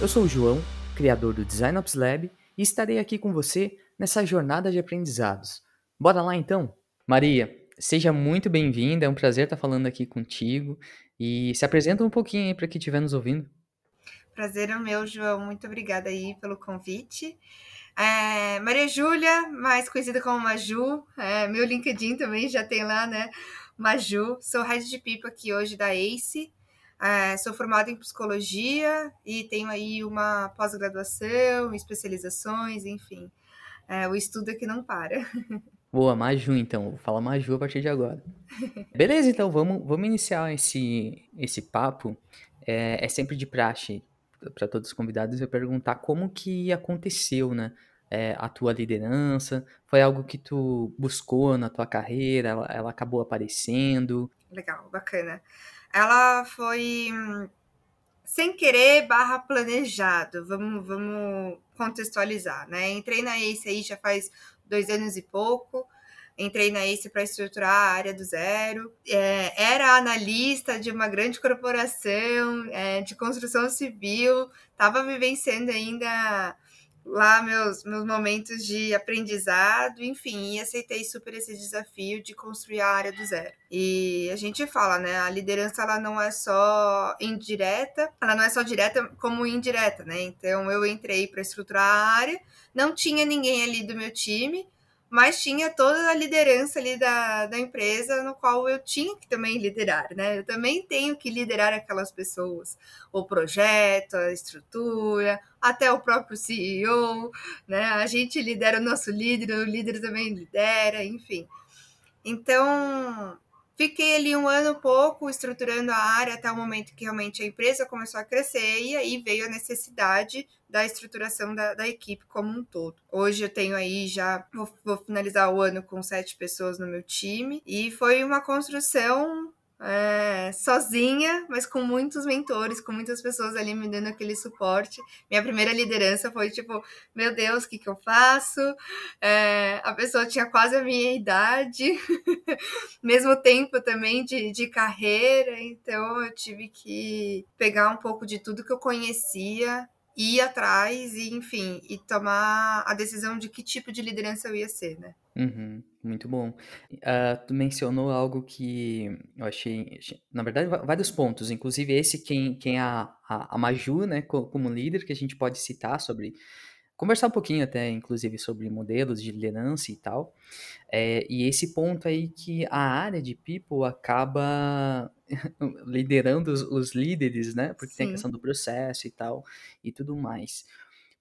Eu sou o João, criador do Design Ops Lab, e estarei aqui com você nessa jornada de aprendizados. Bora lá então? Maria, seja muito bem-vinda, é um prazer estar falando aqui contigo. E se apresenta um pouquinho aí para quem estiver nos ouvindo. Prazer é meu, João. Muito obrigada aí pelo convite. É, Maria Júlia, mais conhecida como Maju, é, meu LinkedIn também já tem lá, né? Maju, sou head de pipa aqui hoje da ACE. É, sou formada em psicologia e tenho aí uma pós-graduação, especializações, enfim. É, o estudo é que não para. Boa, Maju então. Vou falar Maju a partir de agora. Beleza, então vamos, vamos iniciar esse, esse papo. É, é sempre de praxe para todos os convidados eu perguntar como que aconteceu, né? É, a tua liderança? Foi algo que tu buscou na tua carreira? Ela, ela acabou aparecendo? Legal, bacana ela foi sem querer barra planejado. Vamos, vamos contextualizar, né? Entrei na ACE aí já faz dois anos e pouco. Entrei na ACE para estruturar a área do zero. É, era analista de uma grande corporação é, de construção civil. Estava vivenciando ainda lá meus, meus momentos de aprendizado, enfim, e aceitei super esse desafio de construir a área do zero. E a gente fala, né, a liderança ela não é só indireta, ela não é só direta como indireta, né? Então eu entrei para estruturar a área, não tinha ninguém ali do meu time, mas tinha toda a liderança ali da, da empresa, no qual eu tinha que também liderar, né? Eu também tenho que liderar aquelas pessoas, o projeto, a estrutura, até o próprio CEO, né? A gente lidera o nosso líder, o líder também lidera, enfim. Então, Fiquei ali um ano pouco estruturando a área até o momento que realmente a empresa começou a crescer e aí veio a necessidade da estruturação da, da equipe como um todo. Hoje eu tenho aí já, vou, vou finalizar o ano com sete pessoas no meu time e foi uma construção é, sozinha, mas com muitos mentores, com muitas pessoas ali me dando aquele suporte. Minha primeira liderança foi tipo, meu Deus, o que, que eu faço? É, a pessoa tinha quase a minha idade, mesmo tempo também de, de carreira, então eu tive que pegar um pouco de tudo que eu conhecia ir atrás e, enfim, e tomar a decisão de que tipo de liderança eu ia ser, né? Uhum, muito bom. Uh, tu mencionou algo que eu achei, na verdade, vários pontos, inclusive esse quem, quem é a, a, a Maju, né, como líder, que a gente pode citar sobre conversar um pouquinho até, inclusive, sobre modelos de liderança e tal. É, e esse ponto aí que a área de people acaba liderando os, os, líderes, né? Porque Sim. tem a questão do processo e tal, e tudo mais.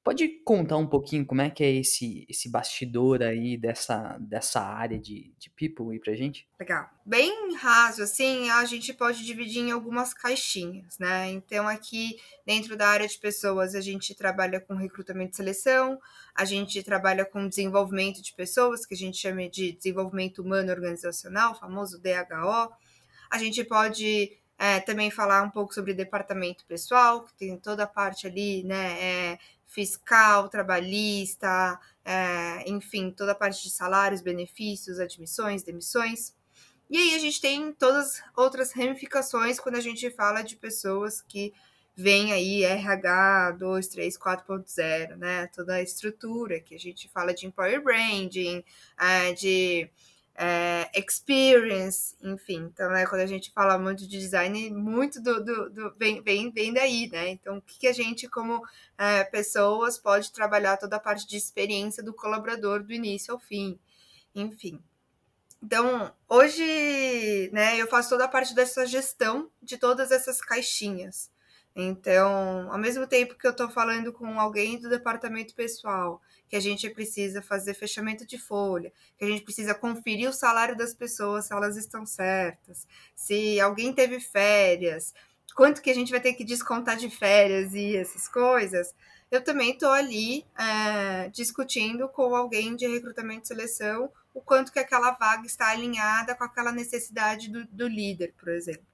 Pode contar um pouquinho como é que é esse, esse bastidor aí dessa, dessa área de, de people aí pra gente? Legal. Bem raso, assim, a gente pode dividir em algumas caixinhas, né? Então, aqui dentro da área de pessoas, a gente trabalha com recrutamento e seleção, a gente trabalha com desenvolvimento de pessoas, que a gente chama de desenvolvimento humano organizacional, famoso DHO. A gente pode é, também falar um pouco sobre departamento pessoal, que tem toda a parte ali, né? É, fiscal, trabalhista, é, enfim, toda a parte de salários, benefícios, admissões, demissões. E aí a gente tem todas as outras ramificações quando a gente fala de pessoas que vêm aí RH 2, 3, 4.0, né? Toda a estrutura que a gente fala de employer branding, é, de é, experience, enfim. Então, né, quando a gente fala muito de design, muito do, do, do vem, vem, vem daí, né? Então, o que, que a gente, como é, pessoas, pode trabalhar toda a parte de experiência do colaborador do início ao fim, enfim. Então, hoje, né, eu faço toda a parte dessa gestão de todas essas caixinhas. Então, ao mesmo tempo que eu estou falando com alguém do departamento pessoal, que a gente precisa fazer fechamento de folha, que a gente precisa conferir o salário das pessoas, se elas estão certas, se alguém teve férias, quanto que a gente vai ter que descontar de férias e essas coisas, eu também estou ali é, discutindo com alguém de recrutamento e seleção o quanto que aquela vaga está alinhada com aquela necessidade do, do líder, por exemplo.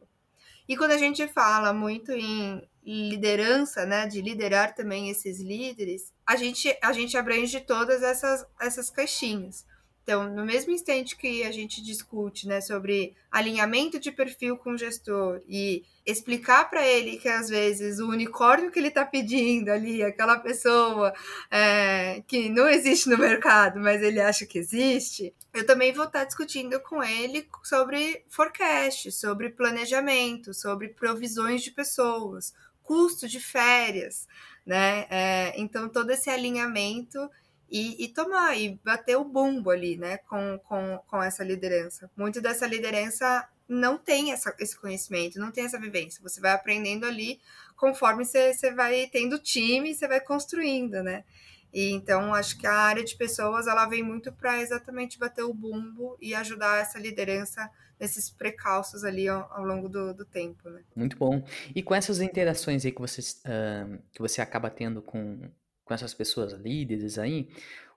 E quando a gente fala muito em liderança, né, de liderar também esses líderes, a gente, a gente abrange todas essas, essas caixinhas. Então, no mesmo instante que a gente discute né, sobre alinhamento de perfil com o gestor e explicar para ele que às vezes o unicórnio que ele está pedindo ali, aquela pessoa é, que não existe no mercado, mas ele acha que existe, eu também vou estar tá discutindo com ele sobre forecast, sobre planejamento, sobre provisões de pessoas, custo de férias, né? É, então, todo esse alinhamento e, e, tomar e bater o bumbo ali, né, com, com, com essa liderança. Muito dessa liderança não tem essa, esse conhecimento, não tem essa vivência. Você vai aprendendo ali conforme você, você vai tendo time, você vai construindo, né? E então acho que a área de pessoas ela vem muito para exatamente bater o bumbo e ajudar essa liderança nesses precalços ali ao, ao longo do, do, tempo, né? Muito bom. E com essas interações aí que você, uh, que você acaba tendo com, com essas pessoas líderes aí,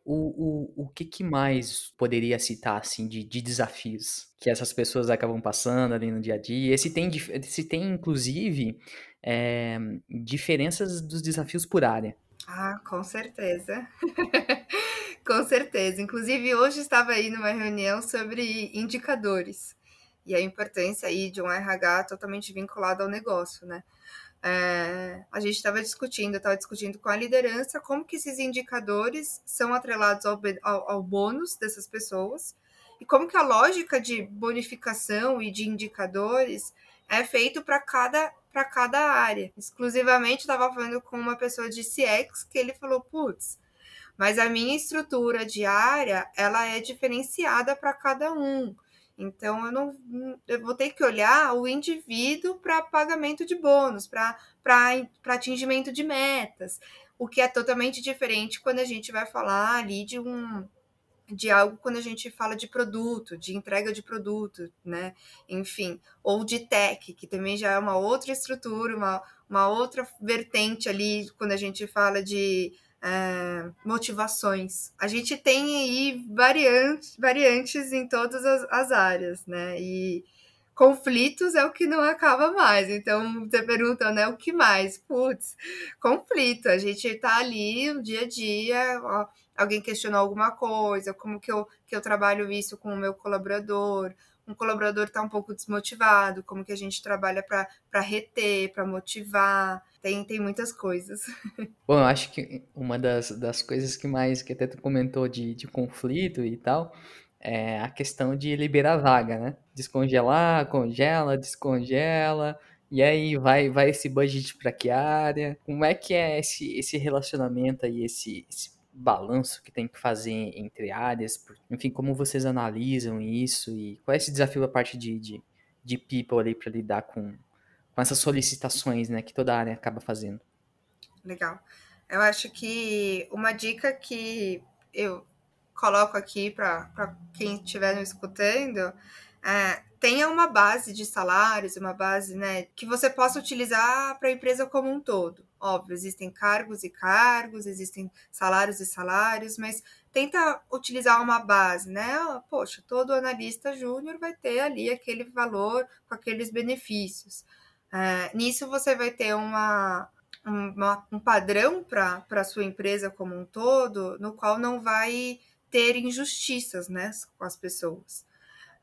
o, o, o que, que mais poderia citar assim de, de desafios que essas pessoas acabam passando ali no dia a dia? Se tem, se tem inclusive, é, diferenças dos desafios por área. Ah, com certeza. com certeza. Inclusive, hoje estava aí numa reunião sobre indicadores e a importância aí de um RH totalmente vinculado ao negócio, né? É, a gente estava discutindo, estava discutindo com a liderança como que esses indicadores são atrelados ao, ao, ao bônus dessas pessoas e como que a lógica de bonificação e de indicadores é feito para cada para cada área. Exclusivamente estava falando com uma pessoa de CX que ele falou, putz, mas a minha estrutura diária ela é diferenciada para cada um. Então, eu não eu vou ter que olhar o indivíduo para pagamento de bônus, para atingimento de metas, o que é totalmente diferente quando a gente vai falar ali de um de algo quando a gente fala de produto, de entrega de produto, né? Enfim, ou de tech, que também já é uma outra estrutura, uma, uma outra vertente ali quando a gente fala de é, motivações. A gente tem aí variantes, variantes em todas as, as, áreas, né? E conflitos é o que não acaba mais. Então, você pergunta, né? O que mais? Putz, conflito. A gente tá ali no dia a dia, ó, alguém questionou alguma coisa, como que eu, que eu trabalho isso com o meu colaborador, um colaborador está um pouco desmotivado, como que a gente trabalha para reter, para motivar. Tem, tem muitas coisas. Bom, eu acho que uma das, das coisas que mais, que até tu comentou de, de conflito e tal, é a questão de liberar vaga, né? Descongelar, congela, descongela, e aí vai, vai esse budget para que área? Como é que é esse, esse relacionamento aí, esse, esse balanço que tem que fazer entre áreas? Enfim, como vocês analisam isso e qual é esse desafio a parte de, de, de people ali para lidar com, com essas solicitações né, que toda área acaba fazendo? Legal. Eu acho que uma dica que eu coloco aqui para quem estiver nos escutando é, tenha uma base de salários, uma base né, que você possa utilizar para a empresa como um todo. Óbvio, existem cargos e cargos, existem salários e salários, mas tenta utilizar uma base, né? Poxa, todo analista júnior vai ter ali aquele valor com aqueles benefícios. É, nisso você vai ter uma, uma um padrão para a sua empresa como um todo, no qual não vai ter injustiças né, com as pessoas.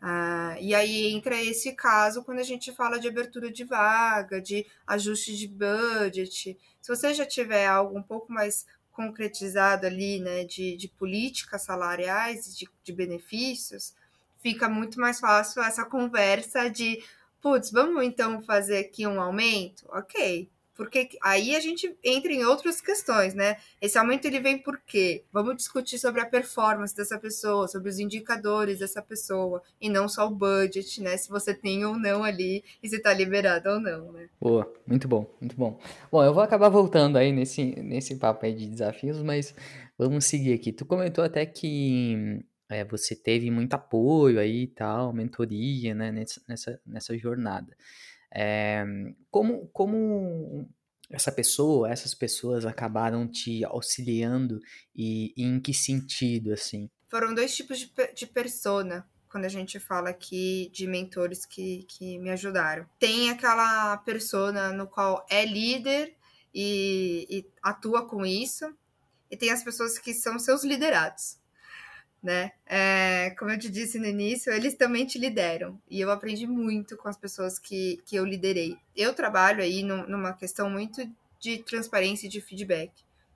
Ah, e aí entra esse caso quando a gente fala de abertura de vaga, de ajuste de budget. Se você já tiver algo um pouco mais concretizado ali, né, de, de políticas salariais de, de benefícios, fica muito mais fácil essa conversa de, putz, vamos então fazer aqui um aumento? Ok, porque aí a gente entra em outras questões, né? Esse aumento ele vem por quê? Vamos discutir sobre a performance dessa pessoa, sobre os indicadores dessa pessoa, e não só o budget, né? Se você tem ou não ali e se está liberado ou não, né? Boa, muito bom, muito bom. Bom, eu vou acabar voltando aí nesse, nesse papo aí de desafios, mas vamos seguir aqui. Tu comentou até que é, você teve muito apoio aí e tal, mentoria, né, nessa, nessa, jornada. É, como, como essa pessoa, essas pessoas acabaram te auxiliando e, e em que sentido, assim? Foram dois tipos de, de persona quando a gente fala aqui de mentores que, que me ajudaram. Tem aquela persona no qual é líder e, e atua com isso, e tem as pessoas que são seus liderados. Né? É, como eu te disse no início, eles também te lideram. E eu aprendi muito com as pessoas que, que eu liderei. Eu trabalho aí numa questão muito de transparência e de feedback.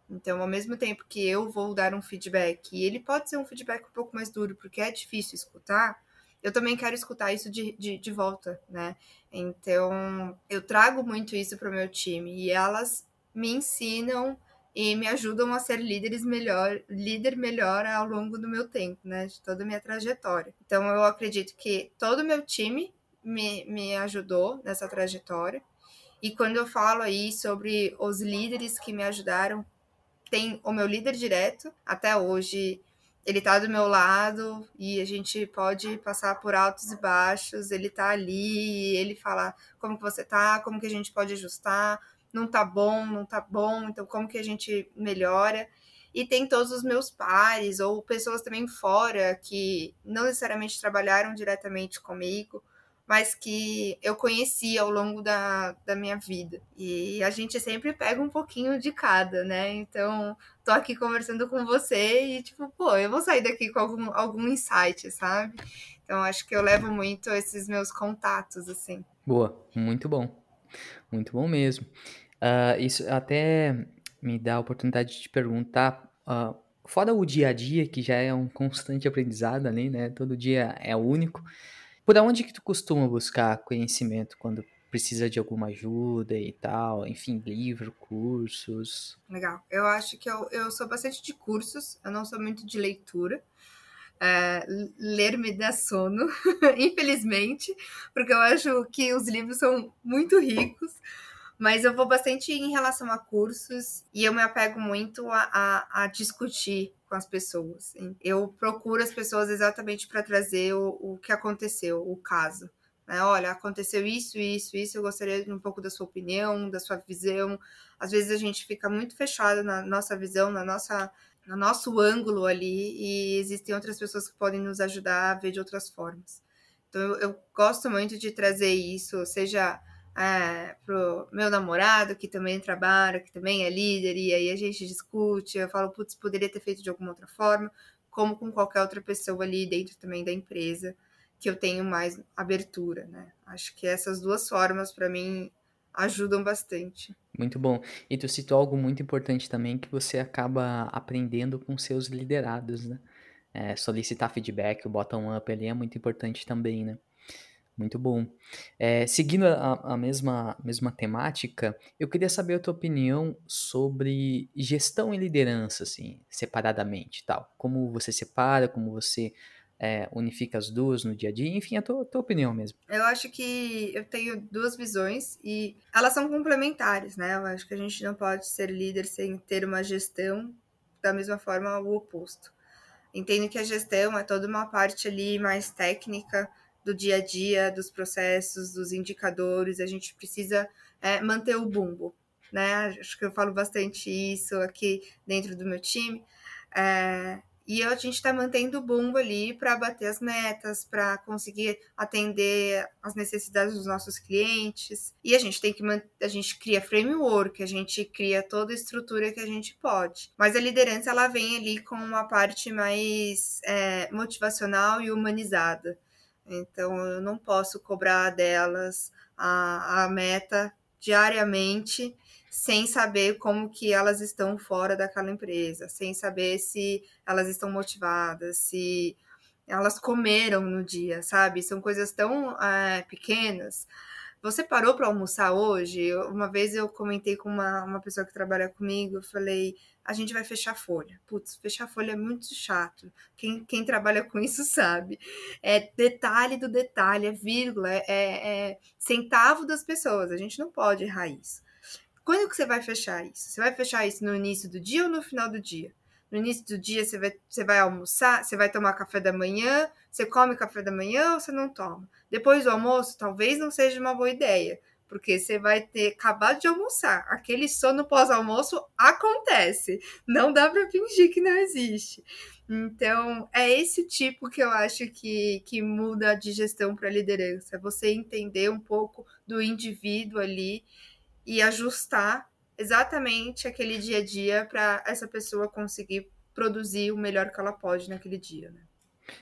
Então, ao mesmo tempo que eu vou dar um feedback, e ele pode ser um feedback um pouco mais duro, porque é difícil escutar, eu também quero escutar isso de, de, de volta, né? Então, eu trago muito isso para o meu time e elas me ensinam e me ajudam a ser líderes melhor, líder melhor ao longo do meu tempo, né? De toda a minha trajetória. Então, eu acredito que todo o meu time me, me ajudou nessa trajetória. E quando eu falo aí sobre os líderes que me ajudaram, tem o meu líder direto, até hoje ele tá do meu lado e a gente pode passar por altos e baixos, ele tá ali, ele fala como que você tá, como que a gente pode ajustar, não tá bom, não tá bom, então como que a gente melhora. E tem todos os meus pares ou pessoas também fora que não necessariamente trabalharam diretamente comigo, mas que eu conheci ao longo da, da minha vida. E a gente sempre pega um pouquinho de cada, né? Então, tô aqui conversando com você e, tipo, pô, eu vou sair daqui com algum, algum insight, sabe? Então, acho que eu levo muito esses meus contatos, assim. Boa, muito bom. Muito bom mesmo. Uh, isso até me dá a oportunidade de te perguntar, uh, fora o dia a dia, que já é um constante aprendizado ali, né? Todo dia é único. Por onde que tu costuma buscar conhecimento quando precisa de alguma ajuda e tal? Enfim, livro, cursos. Legal. Eu acho que eu, eu sou bastante de cursos, eu não sou muito de leitura. É, ler me dá sono, infelizmente, porque eu acho que os livros são muito ricos, mas eu vou bastante em relação a cursos e eu me apego muito a, a, a discutir com as pessoas. Eu procuro as pessoas exatamente para trazer o, o que aconteceu, o caso. Né? Olha, aconteceu isso, isso, isso. Eu gostaria de um pouco da sua opinião, da sua visão. Às vezes a gente fica muito fechado na nossa visão, na nossa, no nosso ângulo ali, e existem outras pessoas que podem nos ajudar a ver de outras formas. Então eu, eu gosto muito de trazer isso, seja é, pro meu namorado, que também trabalha, que também é líder, e aí a gente discute, eu falo, putz, poderia ter feito de alguma outra forma, como com qualquer outra pessoa ali dentro também da empresa, que eu tenho mais abertura, né? Acho que essas duas formas, para mim, ajudam bastante. Muito bom. E tu citou algo muito importante também, que você acaba aprendendo com seus liderados, né? É, solicitar feedback, o bottom-up ali é muito importante também, né? Muito bom. É, seguindo a, a, mesma, mesma temática, eu queria saber a tua opinião sobre gestão e liderança, assim, separadamente tal. Como você separa, como você é, unifica as duas no dia a dia, enfim, a tua, tua opinião mesmo. Eu acho que eu tenho duas visões e elas são complementares, né? Eu acho que a gente não pode ser líder sem ter uma gestão da mesma forma o oposto. Entendo que a gestão é toda uma parte ali mais técnica, do dia a dia, dos processos, dos indicadores, a gente precisa é, manter o bumbo, né? Acho que eu falo bastante isso aqui dentro do meu time. É, e a gente está mantendo o bumbo ali para bater as metas, para conseguir atender as necessidades dos nossos clientes. E a gente tem que a gente cria framework, a gente cria toda a estrutura que a gente pode. Mas a liderança ela vem ali com uma parte mais é, motivacional e humanizada. Então, eu não posso cobrar delas a, a meta diariamente sem saber como que elas estão fora daquela empresa, sem saber se elas estão motivadas, se elas comeram no dia, sabe? São coisas tão é, pequenas. Você parou para almoçar hoje? Uma vez eu comentei com uma, uma pessoa que trabalha comigo, eu falei, a gente vai fechar folha. Putz, fechar folha é muito chato. Quem, quem trabalha com isso sabe. É detalhe do detalhe, é vírgula, é, é centavo das pessoas. A gente não pode errar isso. Quando que você vai fechar isso? Você vai fechar isso no início do dia ou no final do dia? No início do dia você vai, você vai almoçar, você vai tomar café da manhã, você come café da manhã ou você não toma? Depois do almoço, talvez não seja uma boa ideia, porque você vai ter acabado de almoçar. Aquele sono pós-almoço acontece. Não dá para fingir que não existe. Então, é esse tipo que eu acho que, que muda a digestão para a liderança. Você entender um pouco do indivíduo ali e ajustar exatamente aquele dia a dia para essa pessoa conseguir produzir o melhor que ela pode naquele dia. Né?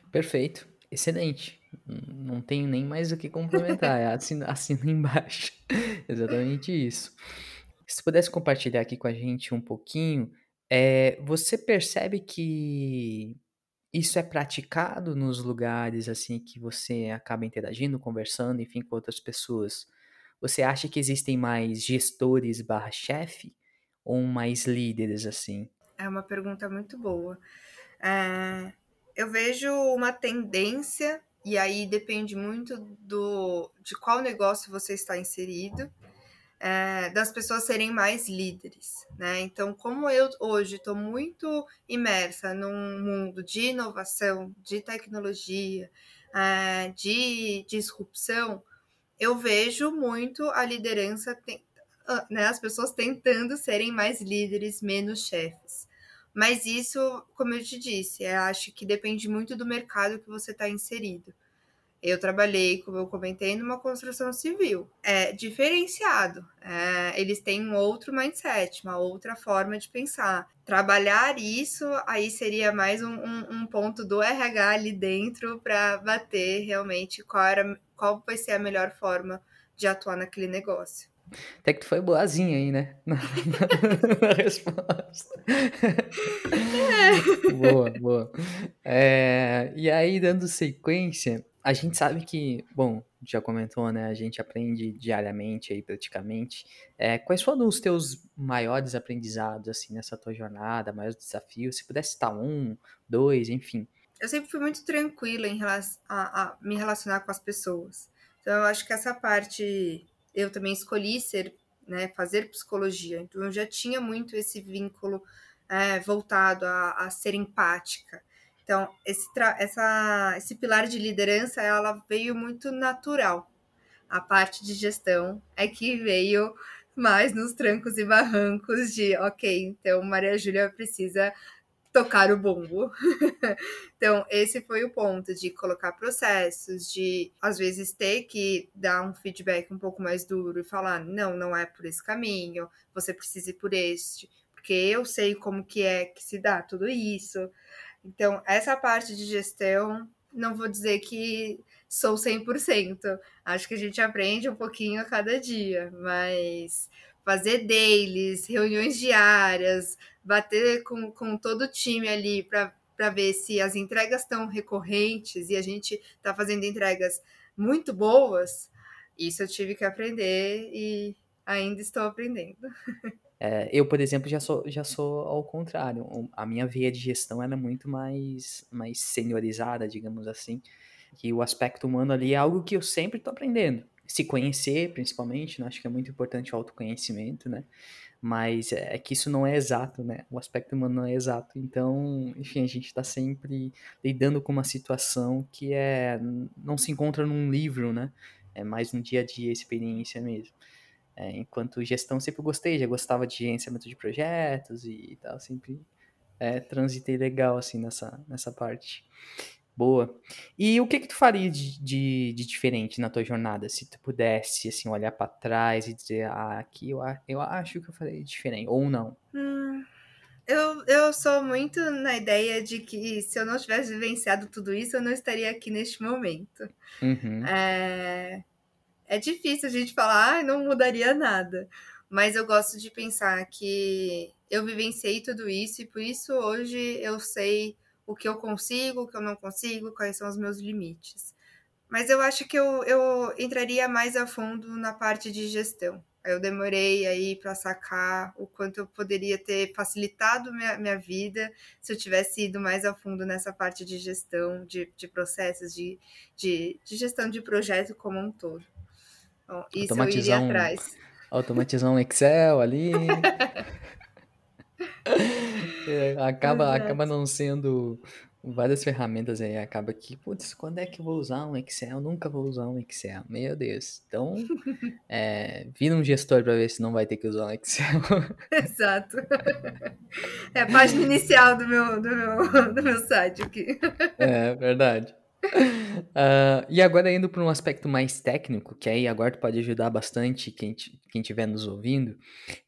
Perfeito, excelente. Não tenho nem mais o que complementar, é assina, assina embaixo. Exatamente isso. Se pudesse compartilhar aqui com a gente um pouquinho, é, você percebe que isso é praticado nos lugares assim que você acaba interagindo, conversando, enfim, com outras pessoas? Você acha que existem mais gestores barra chefe ou mais líderes assim? É uma pergunta muito boa. É, eu vejo uma tendência, e aí depende muito do, de qual negócio você está inserido, é, das pessoas serem mais líderes, né? Então, como eu hoje estou muito imersa num mundo de inovação, de tecnologia, é, de disrupção, eu vejo muito a liderança, né, as pessoas tentando serem mais líderes, menos chefes. Mas isso, como eu te disse, eu acho que depende muito do mercado que você está inserido. Eu trabalhei, como eu comentei, numa construção civil. É diferenciado. É, eles têm um outro mindset, uma outra forma de pensar. Trabalhar isso aí seria mais um, um, um ponto do RH ali dentro para bater realmente qual, era, qual vai ser a melhor forma de atuar naquele negócio. Até que tu foi boazinha aí, né? Na, na, na resposta. É. Boa, boa. É, e aí, dando sequência, a gente sabe que, bom, já comentou, né? A gente aprende diariamente aí, praticamente. É, quais foram os teus maiores aprendizados, assim, nessa tua jornada, maiores desafios? Se pudesse citar um, dois, enfim. Eu sempre fui muito tranquila em relação a, me relacionar com as pessoas. Então, eu acho que essa parte, eu também escolhi ser, né, fazer psicologia. Então, eu já tinha muito esse vínculo é, voltado a, a ser empática. Então, esse, essa, esse pilar de liderança, ela veio muito natural. A parte de gestão é que veio mais nos trancos e barrancos de, ok, então Maria Júlia precisa tocar o bombo. então, esse foi o ponto de colocar processos, de às vezes ter que dar um feedback um pouco mais duro e falar, não, não é por esse caminho, você precisa ir por este, porque eu sei como que é que se dá tudo isso. Então, essa parte de gestão, não vou dizer que sou 100%. Acho que a gente aprende um pouquinho a cada dia, mas fazer dailies, reuniões diárias, bater com, com todo o time ali para ver se as entregas estão recorrentes e a gente está fazendo entregas muito boas, isso eu tive que aprender e ainda estou aprendendo. É, eu, por exemplo, já sou, já sou ao contrário. A minha veia de gestão é muito mais, mais seniorizada, digamos assim. Que o aspecto humano ali é algo que eu sempre estou aprendendo. Se conhecer, principalmente, né? acho que é muito importante o autoconhecimento, né? Mas é, é que isso não é exato, né? O aspecto humano não é exato. Então, enfim, a gente está sempre lidando com uma situação que é não se encontra num livro, né? É mais no dia a dia, experiência mesmo. É, enquanto gestão sempre gostei, já gostava de gerenciamento de projetos e, tal, sempre é, transitei legal assim nessa, nessa parte. Boa. E o que que tu faria de, de, de diferente na tua jornada? Se tu pudesse, assim, olhar para trás e dizer, ah, aqui eu, eu acho que eu faria diferente, ou não? Hum, eu, eu sou muito na ideia de que se eu não tivesse vivenciado tudo isso, eu não estaria aqui neste momento. Uhum. É, é difícil a gente falar, ah, não mudaria nada. Mas eu gosto de pensar que eu vivenciei tudo isso e por isso hoje eu sei o que eu consigo, o que eu não consigo, quais são os meus limites. Mas eu acho que eu, eu entraria mais a fundo na parte de gestão. Eu demorei aí para sacar o quanto eu poderia ter facilitado minha, minha vida se eu tivesse ido mais a fundo nessa parte de gestão, de, de processos, de, de, de gestão de projeto como um todo. Bom, isso eu iria atrás. Um, automatizar um Excel ali. é, acaba, acaba não sendo várias ferramentas aí. Acaba que, putz, quando é que eu vou usar um Excel? Eu nunca vou usar um Excel. Meu Deus. Então, é, vira um gestor para ver se não vai ter que usar um Excel. Exato. É a página inicial do meu, do meu, do meu site aqui. É, verdade. Uh, e agora indo para um aspecto mais técnico, que aí agora pode ajudar bastante quem estiver nos ouvindo,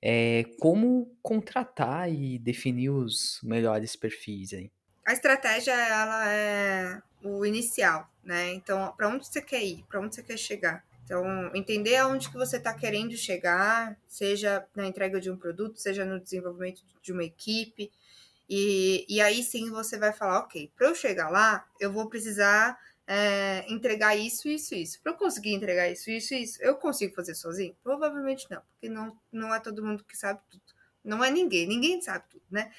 é como contratar e definir os melhores perfis aí. A estratégia ela é o inicial, né? Então, para onde você quer ir, para onde você quer chegar. Então, entender aonde que você está querendo chegar, seja na entrega de um produto, seja no desenvolvimento de uma equipe. E, e aí sim você vai falar, ok, para eu chegar lá, eu vou precisar é, entregar isso, isso, isso. Para eu conseguir entregar isso, isso, isso, eu consigo fazer sozinho? Provavelmente não, porque não, não é todo mundo que sabe tudo. Não é ninguém, ninguém sabe tudo, né?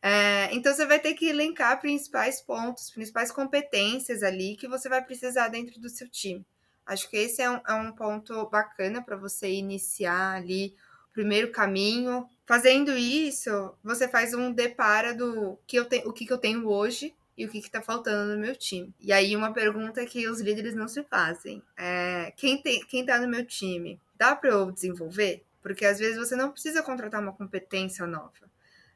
É, então você vai ter que elencar principais pontos, principais competências ali que você vai precisar dentro do seu time. Acho que esse é um, é um ponto bacana para você iniciar ali o primeiro caminho. Fazendo isso, você faz um depara do que eu tenho, o que, que eu tenho hoje e o que está faltando no meu time. E aí, uma pergunta que os líderes não se fazem é: quem, tem, quem tá no meu time, dá para eu desenvolver? Porque às vezes você não precisa contratar uma competência nova.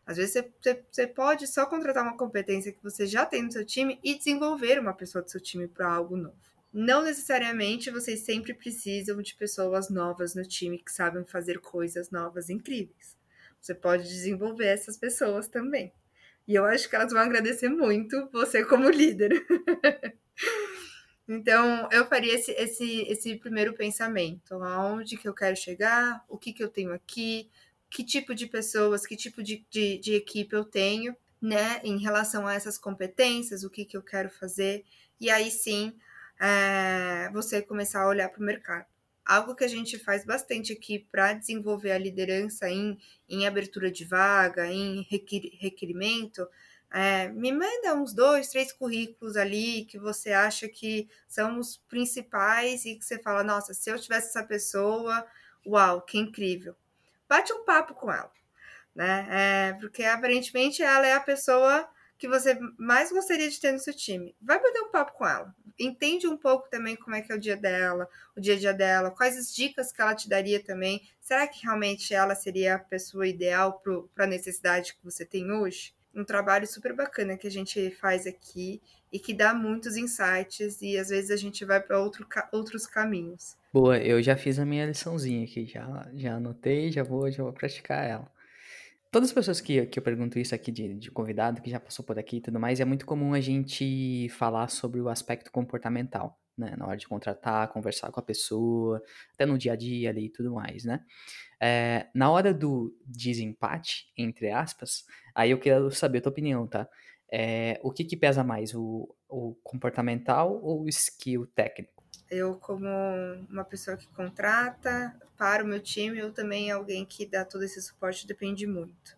Às vezes você, você, você pode só contratar uma competência que você já tem no seu time e desenvolver uma pessoa do seu time para algo novo. Não necessariamente vocês sempre precisam de pessoas novas no time que sabem fazer coisas novas incríveis. Você pode desenvolver essas pessoas também. E eu acho que elas vão agradecer muito você como líder. então, eu faria esse, esse, esse primeiro pensamento. Aonde que eu quero chegar? O que, que eu tenho aqui? Que tipo de pessoas, que tipo de, de, de equipe eu tenho, né? Em relação a essas competências, o que, que eu quero fazer. E aí sim, é, você começar a olhar para o mercado. Algo que a gente faz bastante aqui para desenvolver a liderança em, em abertura de vaga, em requerimento, é, me manda uns dois, três currículos ali que você acha que são os principais e que você fala, nossa, se eu tivesse essa pessoa, uau, que incrível. Bate um papo com ela, né? É, porque aparentemente ela é a pessoa que você mais gostaria de ter no seu time. Vai bater um papo com ela. Entende um pouco também como é que é o dia dela, o dia a dia dela, quais as dicas que ela te daria também. Será que realmente ela seria a pessoa ideal para a necessidade que você tem hoje? Um trabalho super bacana que a gente faz aqui e que dá muitos insights e às vezes a gente vai para outro, outros caminhos. Boa, eu já fiz a minha liçãozinha aqui, já, já anotei, já vou, já vou praticar ela. Todas as pessoas que, que eu pergunto isso aqui de, de convidado, que já passou por aqui e tudo mais, é muito comum a gente falar sobre o aspecto comportamental, né? Na hora de contratar, conversar com a pessoa, até no dia a dia ali e tudo mais, né? É, na hora do desempate, entre aspas, aí eu quero saber a tua opinião, tá? É, o que, que pesa mais, o, o comportamental ou o skill técnico? Eu, como uma pessoa que contrata para o meu time, eu também alguém que dá todo esse suporte, depende muito.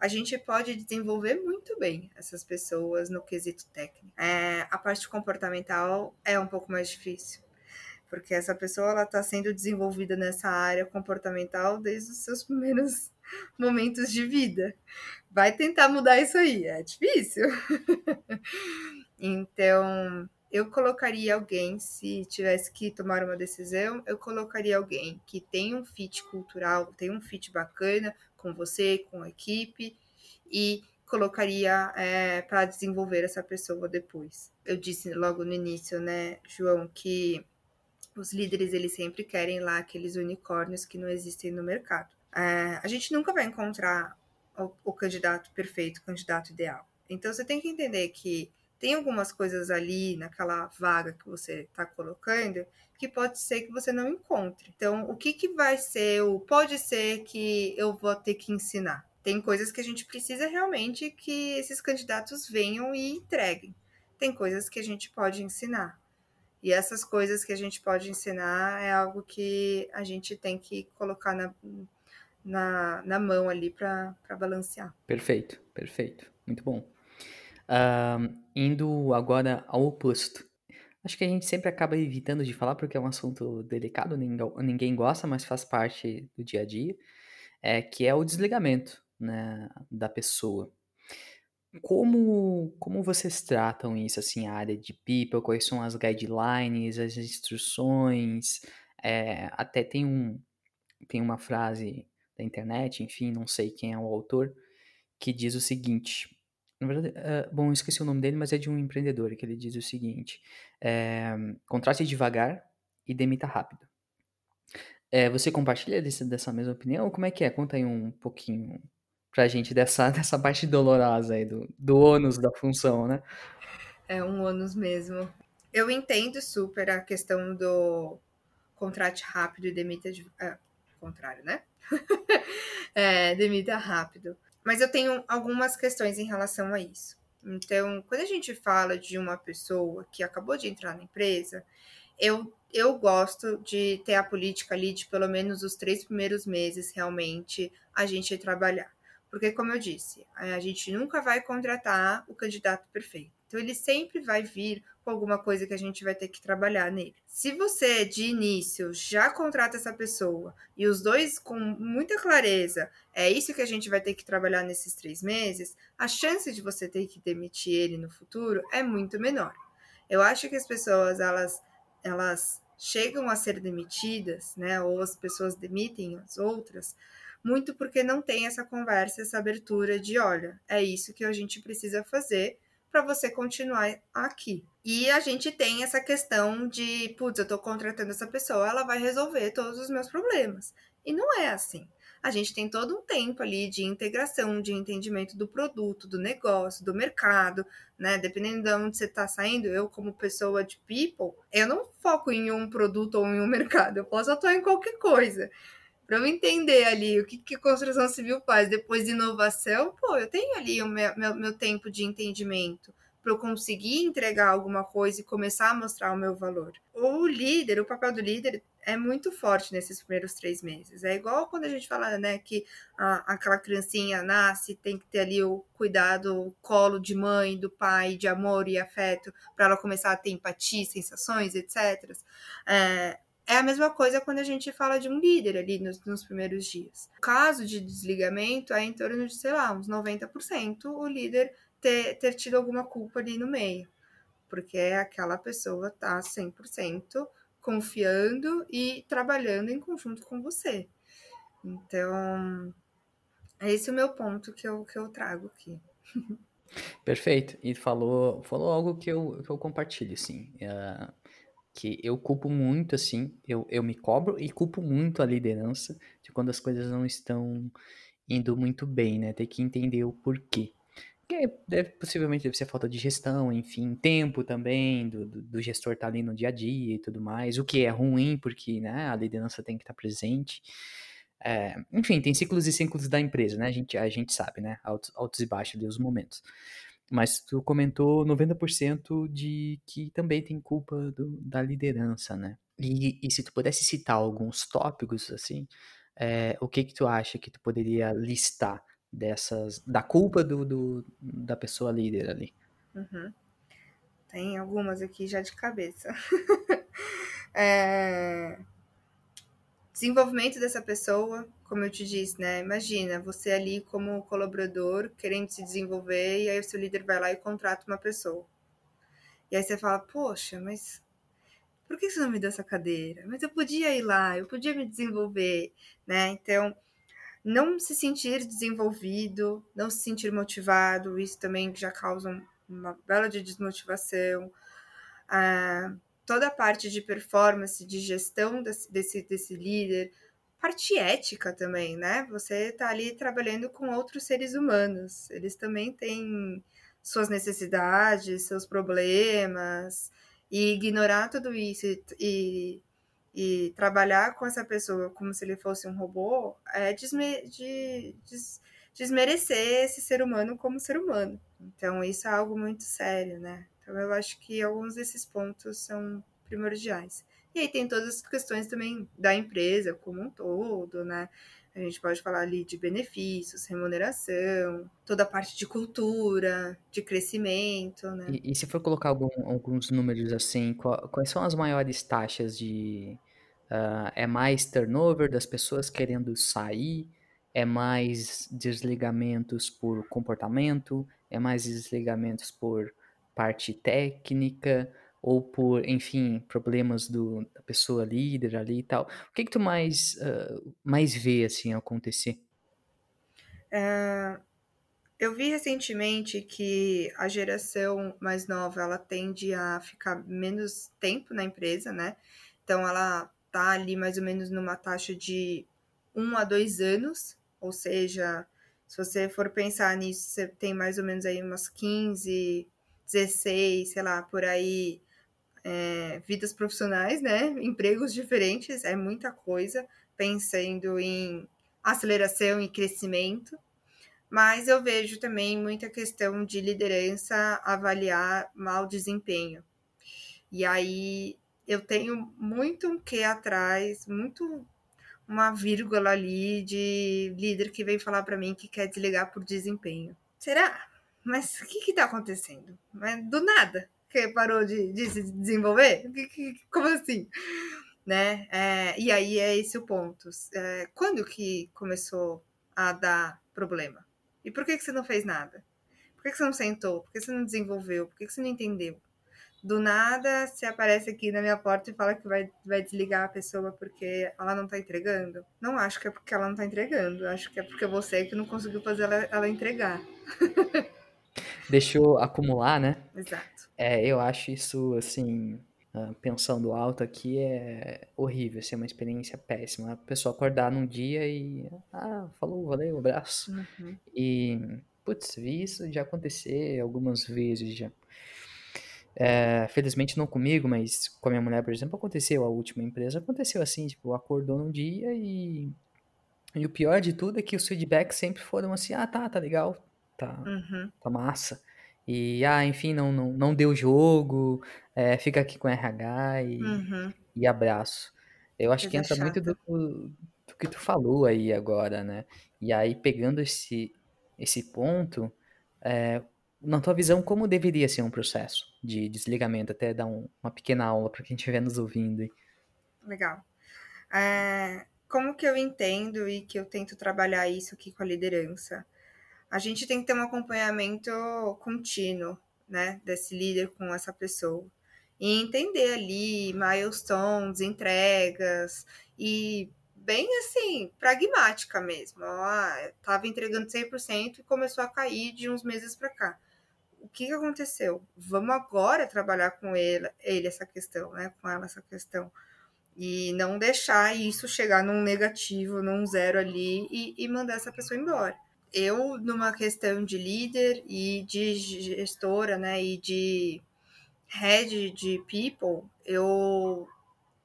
A gente pode desenvolver muito bem essas pessoas no quesito técnico. É, a parte comportamental é um pouco mais difícil, porque essa pessoa ela está sendo desenvolvida nessa área comportamental desde os seus primeiros momentos de vida. Vai tentar mudar isso aí, é difícil. então, eu colocaria alguém, se tivesse que tomar uma decisão, eu colocaria alguém que tem um fit cultural, tem um fit bacana com você, com a equipe, e colocaria é, para desenvolver essa pessoa depois. Eu disse logo no início, né, João, que os líderes eles sempre querem lá aqueles unicórnios que não existem no mercado. É, a gente nunca vai encontrar o, o candidato perfeito, o candidato ideal. Então você tem que entender que tem algumas coisas ali naquela vaga que você está colocando que pode ser que você não encontre. Então, o que, que vai ser o pode ser que eu vou ter que ensinar? Tem coisas que a gente precisa realmente que esses candidatos venham e entreguem. Tem coisas que a gente pode ensinar. E essas coisas que a gente pode ensinar é algo que a gente tem que colocar na, na, na mão ali para balancear. Perfeito, perfeito. Muito bom. Uh, indo agora ao oposto. Acho que a gente sempre acaba evitando de falar porque é um assunto delicado, ninguém, gosta, mas faz parte do dia a dia, é, que é o desligamento né, da pessoa. Como, como vocês tratam isso, assim, a área de people, quais são as guidelines, as instruções, é, até tem, um, tem uma frase da internet, enfim, não sei quem é o autor, que diz o seguinte, Na verdade, eh, bom, eu esqueci o nome dele, mas é de um empreendedor que ele diz o seguinte: eh, contrate devagar e demita rápido. Eh, você compartilha desse, dessa mesma opinião? Como é que é? Conta aí um pouquinho pra gente dessa, dessa parte dolorosa aí, do, do ônus da função, né? É um ônus mesmo. Eu entendo super a questão do contrate rápido e demita de. É, contrário, né? é, demita rápido. Mas eu tenho algumas questões em relação a isso. Então, quando a gente fala de uma pessoa que acabou de entrar na empresa, eu, eu gosto de ter a política ali de pelo menos os três primeiros meses realmente a gente trabalhar. Porque, como eu disse, a gente nunca vai contratar o candidato perfeito. Então, ele sempre vai vir com alguma coisa que a gente vai ter que trabalhar nele. Se você, de início, já contrata essa pessoa e os dois com muita clareza, é isso que a gente vai ter que trabalhar nesses três meses, a chance de você ter que demitir ele no futuro é muito menor. Eu acho que as pessoas, elas, elas chegam a ser demitidas, né, ou as pessoas demitem as outras, muito porque não tem essa conversa, essa abertura de, olha, é isso que a gente precisa fazer para você continuar aqui. E a gente tem essa questão de, putz, eu estou contratando essa pessoa, ela vai resolver todos os meus problemas. E não é assim. A gente tem todo um tempo ali de integração, de entendimento do produto, do negócio, do mercado, né? Dependendo de onde você está saindo, eu, como pessoa de people, eu não foco em um produto ou em um mercado, eu posso atuar em qualquer coisa para eu entender ali o que, que construção civil faz depois de inovação, pô, eu tenho ali o meu, meu, meu tempo de entendimento para eu conseguir entregar alguma coisa e começar a mostrar o meu valor. O líder, o papel do líder é muito forte nesses primeiros três meses. É igual quando a gente fala, né, que a, aquela criancinha nasce, tem que ter ali o cuidado, o colo de mãe, do pai, de amor e afeto, para ela começar a ter empatia, sensações, etc. É, é a mesma coisa quando a gente fala de um líder ali nos, nos, primeiros dias. O caso de desligamento é em torno de, sei lá, uns 90% o líder ter, ter tido alguma culpa ali no meio. Porque aquela pessoa tá 100% confiando e trabalhando em conjunto com você. Então, é esse o meu ponto que eu, que eu trago aqui. Perfeito. E falou, falou algo que eu, que eu compartilho, sim. Uh, que eu culpo muito, assim, eu, eu me cobro e culpo muito a liderança de quando as coisas não estão indo muito bem, né? Tem que entender o porquê. Porque deve, possivelmente deve ser falta de gestão, enfim, tempo também, do, do, do gestor estar tá ali no dia a dia e tudo mais, o que é ruim, porque né, a liderança tem que estar tá presente. É, enfim, tem ciclos e ciclos da empresa, né? A gente, a gente sabe, né? Altos, altos e baixos ali os momentos. Mas tu comentou 90% de que também tem culpa do, da liderança, né? E, e, se tu pudesse citar alguns tópicos, assim, é, o que que tu acha que tu poderia listar dessas, da culpa do, do da pessoa líder ali? Uhum. Tem algumas aqui já de cabeça. é... Desenvolvimento dessa pessoa, como eu te disse, né? Imagina, você ali como colaborador, querendo se desenvolver, e aí o seu líder vai lá e contrata uma pessoa. E aí você fala, poxa, mas por que você não me deu essa cadeira? Mas eu podia ir lá, eu podia me desenvolver, né? Então, não se sentir desenvolvido, não se sentir motivado, isso também já causa uma bela de desmotivação. Ah, toda a parte de performance, de gestão desse, desse, desse líder, parte ética também, né? Você está ali trabalhando com outros seres humanos, eles também têm suas necessidades, seus problemas, e ignorar tudo isso e, e, trabalhar com essa pessoa como se ele fosse um robô é desme, de, des, desmerecer esse ser humano como ser humano. Então, isso é algo muito sério, né? Então, eu acho que alguns desses pontos são primordiais. E aí tem todas as questões também da empresa como um todo, né? A gente pode falar ali de benefícios, remuneração, toda a parte de cultura, de crescimento, né? E, e se for colocar algum, alguns números assim, qual, quais são as maiores taxas de... Uh, é mais turnover das pessoas querendo sair? É mais desligamentos por comportamento? É mais desligamentos por parte técnica? ou por, enfim, problemas do, da pessoa líder ali e tal. O que que tu mais, uh, mais vê, assim, acontecer? É, Eu vi recentemente que a geração mais nova ela tende a ficar menos tempo na empresa, né? Então ela tá ali mais ou menos numa taxa de um a dois anos, ou seja, se você for pensar nisso, você tem mais ou menos aí umas 15, 16, sei lá, por aí, é, vidas profissionais, né? Empregos diferentes, é muita coisa, pensando em aceleração e crescimento. Mas eu vejo também muita questão de liderança avaliar mau desempenho. E aí eu tenho muito um que atrás, muito uma vírgula ali de líder que vem falar para mim que quer desligar por desempenho. Será? Mas o que está acontecendo? Mas do nada que parou de, de se desenvolver? Que, que, como assim? Né? É, e aí é esse o ponto. É, quando que começou a dar problema? E por que, que você não fez nada? Por que, que você não sentou? Por que você não desenvolveu? Por que, que você não entendeu? Do nada, você aparece aqui na minha porta e fala que vai, vai desligar a pessoa porque ela não tá entregando. Não acho que é porque ela não tá entregando. Acho que é porque você que não conseguiu fazer ela, ela entregar. Deixou acumular, né? Exato. É, eu acho isso, assim, ah, pensando alto aqui, é horrível, assim, é uma experiência péssima. A pessoa acordar num dia e, ah, falou, valeu, abraço. Uhum. E, putz, vi isso já acontecer algumas vezes já. É, felizmente não comigo, mas com a minha mulher, por exemplo, aconteceu. A última empresa aconteceu assim, tipo, acordou num dia e. E o pior de tudo é que os feedbacks sempre foram assim: ah, tá, tá legal, tá, Uhum. tá massa. E, ah, enfim, não, não, não deu jogo, é, fica aqui com RH e, Uhum. e abraço. Eu acho que entra muito do, do que tu falou aí agora, né? E aí, pegando esse, esse ponto, é, na tua visão, como deveria ser um processo de desligamento? Até dar um- uma pequena aula para quem estiver nos ouvindo. Legal. É, como que eu entendo e que eu tento trabalhar isso aqui com a liderança? A gente tem que ter um acompanhamento contínuo, né, desse líder com essa pessoa. E entender ali milestones, entregas e bem assim, pragmática mesmo. Ah, tava entregando 100% e começou a cair de uns meses para cá. O que, que aconteceu? Vamos agora trabalhar com ele, ele essa questão, né? Com ela essa questão e não deixar isso chegar num negativo, num zero ali e, e mandar essa pessoa embora. Eu, numa questão de líder e de gestora, né, e de head de people, eu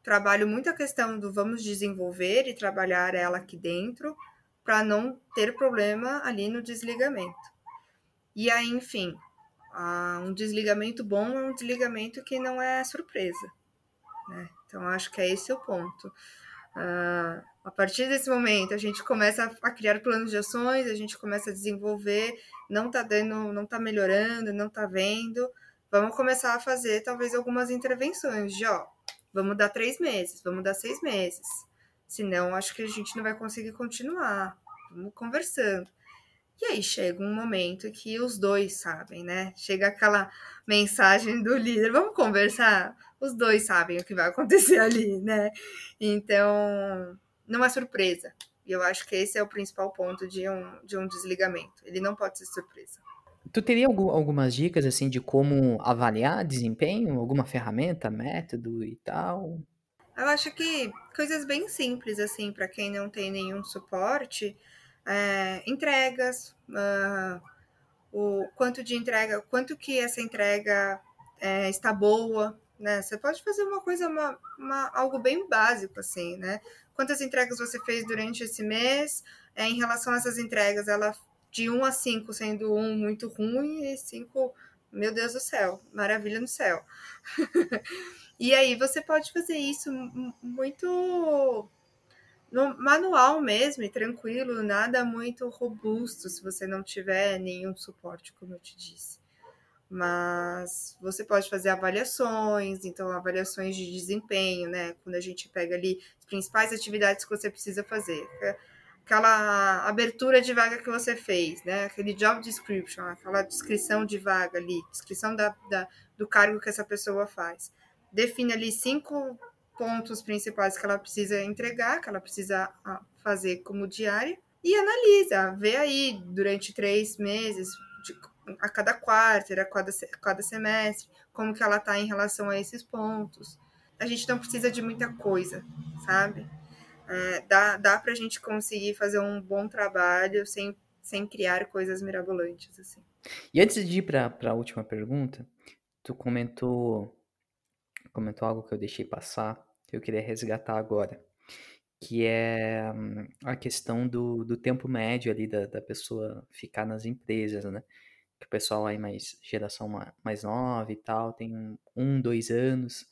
trabalho muito a questão do vamos desenvolver e trabalhar ela aqui dentro para não ter problema ali no desligamento. E aí, enfim, um desligamento bom é um desligamento que não é surpresa. Né? Então, acho que é esse o ponto. Ah, a partir desse momento, a gente começa a criar planos de ações, a gente começa a desenvolver, não está dando, não está melhorando, não está vendo. Vamos começar a fazer talvez algumas intervenções de ó, vamos dar três meses, vamos dar seis meses. Senão, acho que a gente não vai conseguir continuar. Vamos conversando. E aí chega um momento que os dois sabem, né? Chega aquela mensagem do líder, vamos conversar? Os dois sabem o que vai acontecer ali, né? Então, não é surpresa. E eu acho que esse é o principal ponto de um, de um desligamento. Ele não pode ser surpresa. Tu teria algum- algumas dicas, assim, de como avaliar desempenho? Alguma ferramenta, método e tal? Eu acho que coisas bem simples, assim, para quem não tem nenhum suporte, é, entregas, ah, o quanto de entrega, quanto que essa entrega é, está boa, né? Você pode fazer uma coisa, uma, uma, algo bem básico, assim, né? Quantas entregas você fez durante esse mês? É, em relação a essas entregas, ela de 1 a 5, sendo 1 muito ruim e 5, meu Deus do céu, maravilha no céu. e aí você pode fazer isso muito no manual mesmo e tranquilo, nada muito robusto se você não tiver nenhum suporte, como eu te disse. Mas você pode fazer avaliações, então avaliações de desempenho, né? Quando a gente pega ali as principais atividades que você precisa fazer. Aquela abertura de vaga que você fez, né? Aquele job description, aquela descrição de vaga ali, descrição da, da do cargo que essa pessoa faz. Define ali cinco pontos principais que ela precisa entregar, que ela precisa fazer como diária, e analisa, vê aí durante três meses, de, a cada quarto, a cada, cada semestre, como que ela está em relação a esses pontos. A gente não precisa de muita coisa, sabe? É, dá dá para a gente conseguir fazer um bom trabalho sem, sem criar coisas mirabolantes. Assim. E antes de ir para a última pergunta, tu comentou, comentou algo que eu deixei passar, que eu queria resgatar agora, que é hum, a questão do, do tempo médio ali da, da pessoa ficar nas empresas, né? Que o pessoal aí mais, geração mais nova e tal, tem um, dois anos,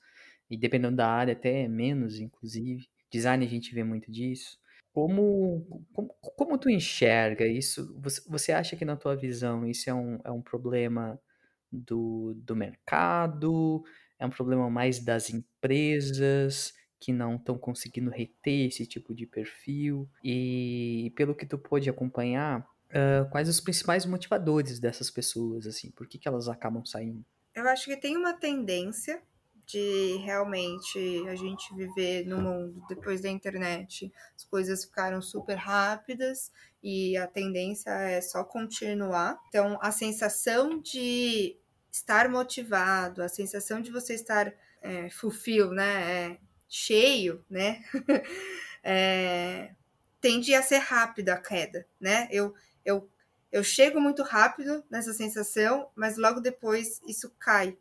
e dependendo da área até menos, inclusive. Design a gente vê muito disso. Como, como, como tu enxerga isso? Você, você acha que na tua visão isso é um, é um problema do, do mercado? É um problema mais das empresas que não estão conseguindo reter esse tipo de perfil? E pelo que tu pôde acompanhar, uh, quais os principais motivadores dessas pessoas, assim? Por que, que elas acabam saindo? Eu acho que tem uma tendência de realmente a gente viver no mundo depois da internet, as coisas ficaram super rápidas e a tendência é só continuar. Então, a sensação de estar motivado, a sensação de você estar é, fulfill, né, é, cheio, né, é, tende a ser rápida a queda, né? Eu, eu, eu chego muito rápido nessa sensação, mas logo depois isso cai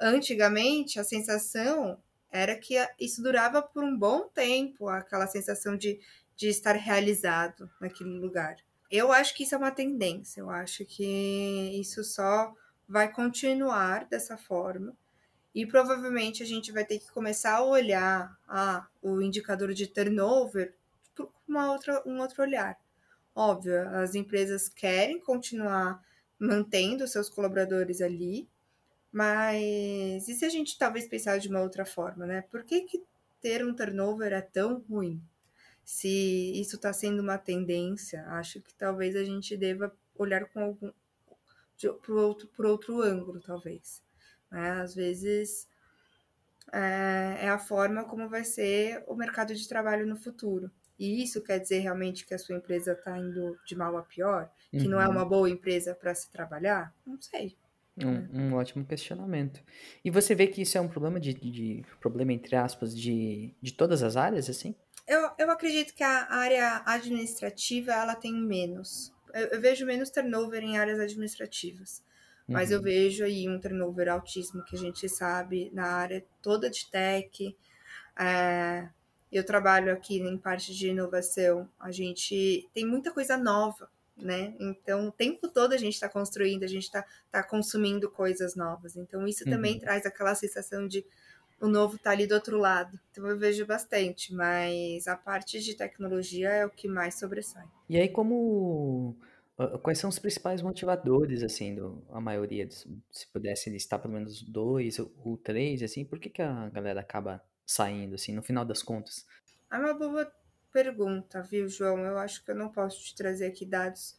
antigamente a sensação era que isso durava por um bom tempo, aquela sensação de, de estar realizado naquele lugar. Eu acho que isso é uma tendência, eu acho que isso só vai continuar dessa forma. E provavelmente a gente vai ter que começar a olhar ah, o indicador de turnover por uma outra, um outro olhar. Óbvio, as empresas querem continuar mantendo seus colaboradores ali, mas e se a gente talvez pensar de uma outra forma, né? Por que, que ter um turnover é tão ruim? Se isso está sendo uma tendência, acho que talvez a gente deva olhar com algum por outro, por outro ângulo, talvez. Né? Às vezes é, é a forma como vai ser o mercado de trabalho no futuro. E isso quer dizer realmente que a sua empresa está indo de mal a pior? Que uhum. não é uhum. uma boa empresa para se trabalhar? Não sei. Um, é. um, ótimo questionamento. E você vê que isso é um problema de, de, problema entre aspas de, de todas as áreas, assim? Eu, eu acredito que a área administrativa ela tem menos. Eu, eu vejo menos turnover em áreas administrativas, mas uhum. eu vejo aí um turnover altíssimo que a gente sabe na área toda de tech. É, eu trabalho aqui em parte de inovação. A gente tem muita coisa nova né? Então, o tempo todo a gente está construindo, a gente está tá consumindo coisas novas. Então, isso uhum. também traz aquela sensação de o novo está ali do outro lado. Então, eu vejo bastante, mas a parte de tecnologia é o que mais sobressai. E aí, como. Quais são os principais motivadores, assim, do, a maioria, se pudesse listar pelo menos dois ou três, assim, por que, que a galera acaba saindo, assim, no final das contas? É uma boa pergunta, viu, João? Eu acho que eu não posso te trazer aqui dados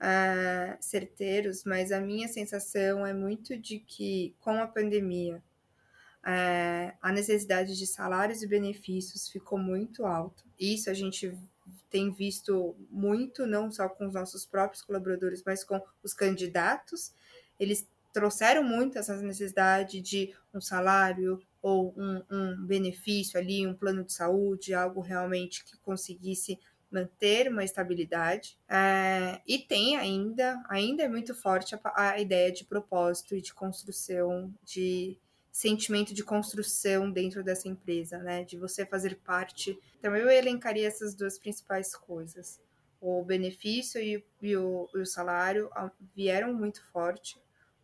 uh, certeiros, mas a minha sensação é muito de que, com a pandemia, uh, a necessidade de salários e benefícios ficou muito alta. Isso a gente tem visto muito, não só com os nossos próprios colaboradores, mas com os candidatos. Eles trouxeram muito essa necessidade de um salário ou um, um benefício ali, um plano de saúde, algo realmente que conseguisse manter uma estabilidade. É, e tem ainda, ainda é muito forte a, a, ideia de propósito e de construção, de sentimento de construção dentro dessa empresa, né? De você fazer parte. Então eu elencaria essas duas principais coisas. O benefício e, e, o, e o salário vieram muito forte.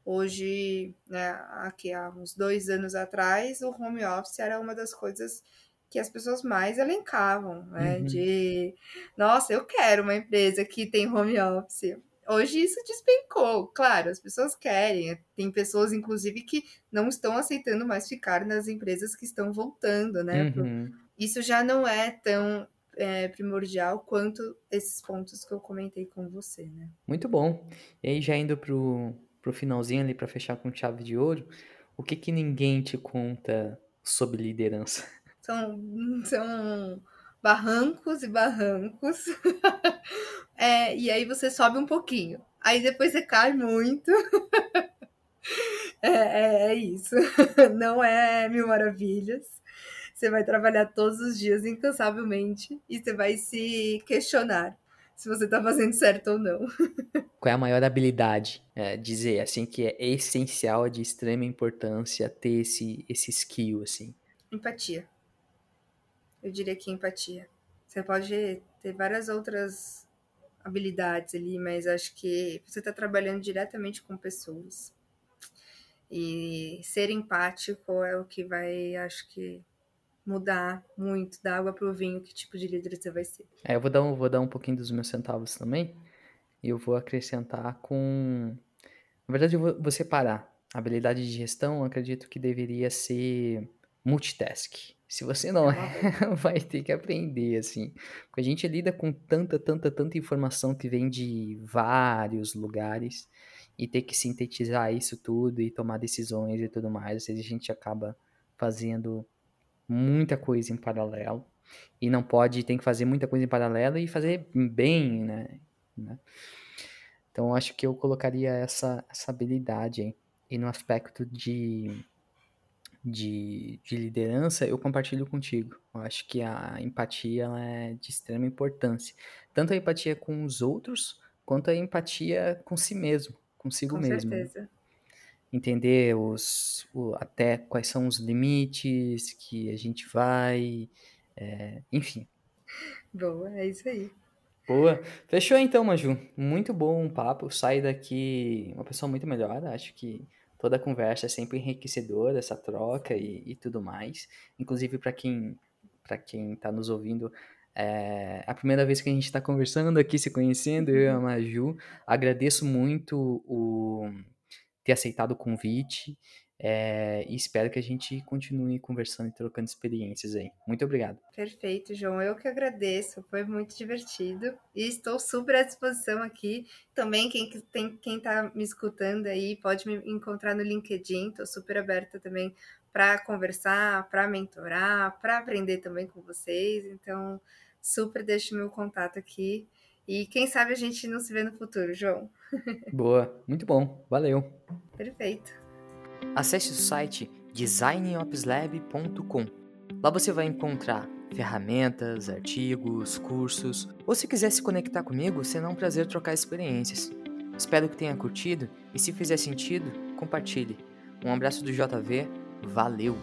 Hoje, né, aqui há uns dois anos atrás, o home office era uma das coisas que as pessoas mais elencavam, né? Uhum. De, nossa, eu quero uma empresa que tem home office. Hoje isso despencou, claro, as pessoas querem. Tem pessoas, inclusive, que não estão aceitando mais ficar nas empresas que estão voltando, né? Uhum. Isso já não é tão é, primordial quanto esses pontos que eu comentei com você, né? Muito bom. E aí, já indo pro pro finalzinho ali para fechar com chave de ouro, o que que ninguém te conta sobre liderança? São, são barrancos e barrancos. é, e aí você sobe um pouquinho. Aí depois você cai muito. é, é, é isso. Não é mil maravilhas. Você vai trabalhar todos os dias incansavelmente e você vai se questionar se você está fazendo certo ou não. Qual é a maior habilidade? É, dizer assim que é essencial, de extrema importância ter esse, esse skill assim. Empatia. Eu diria que empatia. Você pode ter várias outras habilidades ali, mas acho que você está trabalhando diretamente com pessoas. E ser empático é o que vai, acho que, mudar muito da água para o vinho que tipo de líder você vai ser. É, eu vou dar, um, vou dar um pouquinho dos meus centavos também. E eu vou acrescentar com. Na verdade, eu vou, vou separar. A habilidade de gestão, acredito que deveria ser multitask. Se você não é, vai ter que aprender, assim. Porque a gente lida com tanta, tanta, tanta informação que vem de vários lugares e ter que sintetizar isso tudo e tomar decisões e tudo mais. A gente acaba fazendo muita coisa em paralelo e não pode, tem que fazer muita coisa em paralelo e fazer bem, né? né? Então, acho que eu colocaria essa, essa habilidade aí. E no aspecto de de, de liderança, eu compartilho contigo. Eu acho que a empatia é de extrema importância. Tanto a empatia com os outros, quanto a empatia com si mesmo, consigo com mesmo. Com certeza. Entender os, o, até quais são os limites que a gente vai, é, enfim. Boa, é isso aí. Boa. Fechou então, Maju. Muito bom o papo. Sai daqui uma pessoa muito melhor. Acho que toda a conversa é sempre enriquecedora, essa troca e, e tudo mais. Inclusive, para quem para quem está nos ouvindo, é a primeira vez que a gente está conversando aqui, se conhecendo, eu e a uhum. Maju. Agradeço muito o ter aceitado o convite. É, e espero que a gente continue conversando e trocando experiências aí. Muito obrigado. Perfeito, João. Eu que agradeço. Foi muito divertido. E estou super à disposição aqui. Também, quem, tem, quem tá me escutando aí, pode me encontrar no LinkedIn. Estou super aberta também para conversar, para mentorar, para aprender também com vocês. Então, super deixo meu contato aqui. E quem sabe a gente não se vê no futuro, João. Boa, muito bom. Valeu. Perfeito. Acesse o site designopslab.com. Lá você vai encontrar ferramentas, artigos, cursos, ou se quiser se conectar comigo, será um prazer trocar experiências. Espero que tenha curtido e se fizer sentido, compartilhe. Um abraço do JV, valeu!